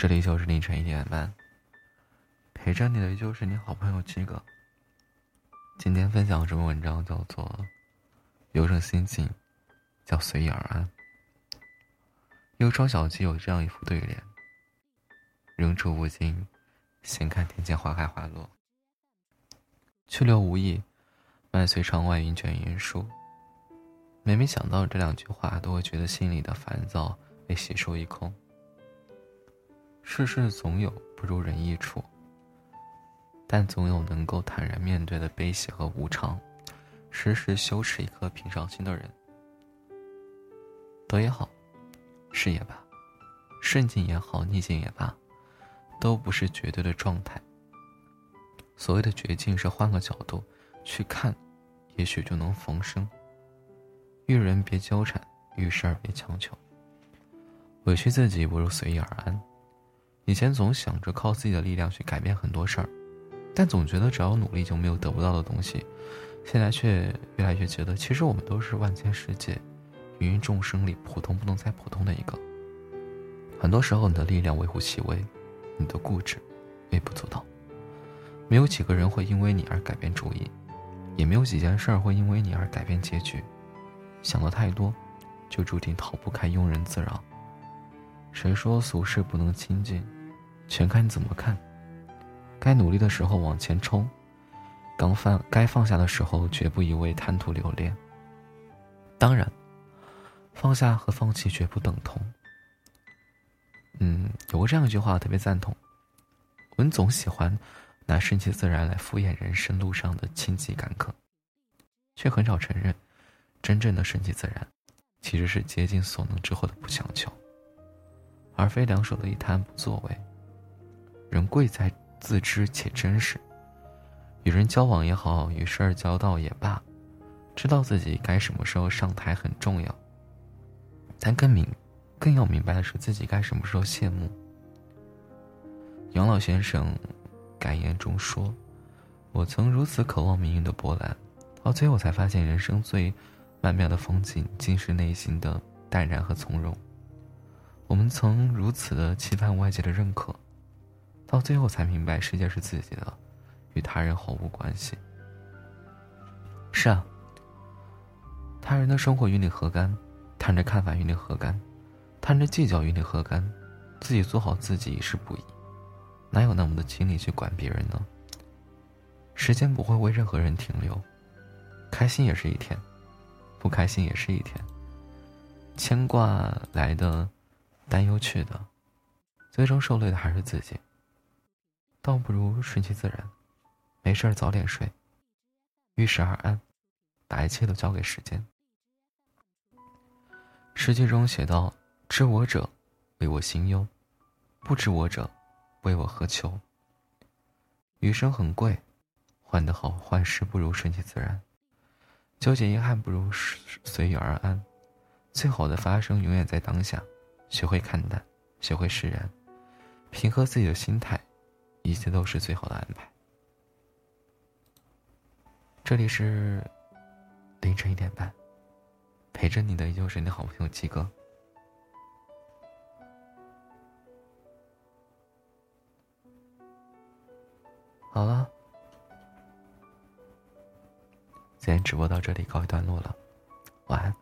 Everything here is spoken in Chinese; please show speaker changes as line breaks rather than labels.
这里就是凌晨一点半，陪着你的就是你好朋友七哥。今天分享这篇文章叫做《有种心情叫随遇而安》。忧愁小七有这样一副对联：人处无尽，闲看庭前花开花落；去留无意，漫随窗外云卷云舒。每每想到这两句话，都会觉得心里的烦躁被洗漱一空。世事总有不如人意处，但总有能够坦然面对的悲喜和无常，时时修持一颗平常心的人。得也好，失也罢，顺境也好，逆境也罢，都不是绝对的状态。所谓的绝境，是换个角度去看，也许就能逢生。遇人别纠缠，遇事儿别强求。委屈自己，不如随遇而安。以前总想着靠自己的力量去改变很多事儿，但总觉得只要努力就没有得不到的东西。现在却越来越觉得，其实我们都是万千世界、芸芸众生里普通不能再普通的一个。很多时候，你的力量微乎其微，你的固执微不足道。没有几个人会因为你而改变主意，也没有几件事儿会因为你而改变结局。想的太多，就注定逃不开庸人自扰。谁说俗世不能亲近？全看你怎么看。该努力的时候往前冲，刚放该放下的时候绝不一味贪图留恋。当然，放下和放弃绝不等同。嗯，有过这样一句话，特别赞同。我们总喜欢拿顺其自然来敷衍人生路上的荆棘坎坷，却很少承认，真正的顺其自然，其实是竭尽所能之后的不强求，而非两手的一摊不作为。人贵在自知且真实。与人交往也好，与事儿交道也罢，知道自己该什么时候上台很重要。但更明，更要明白的是自己该什么时候谢幕。杨老先生感言中说：“我曾如此渴望命运的波澜，到最后才发现，人生最曼妙的风景，竟是内心的淡然和从容。我们曾如此的期盼外界的认可。”到最后才明白，世界是自己的，与他人毫无关系。是啊，他人的生活与你何干？他人的看法与你何干？他人的计较与你何干？自己做好自己已是不易，哪有那么多精力去管别人呢？时间不会为任何人停留，开心也是一天，不开心也是一天。牵挂来的，担忧去的，最终受累的还是自己。倒不如顺其自然，没事儿早点睡，遇事而安，把一切都交给时间。诗句中写道：“知我者，为我心忧；不知我者，为我何求？”余生很贵，换得好换事不如顺其自然，纠结遗憾不如随遇而安。最好的发生永远在当下，学会看淡，学会释然，平和自己的心态。一切都是最好的安排。这里是凌晨一点半，陪着你的依旧是你的好朋友七哥。好了，今天直播到这里告一段落了，晚安。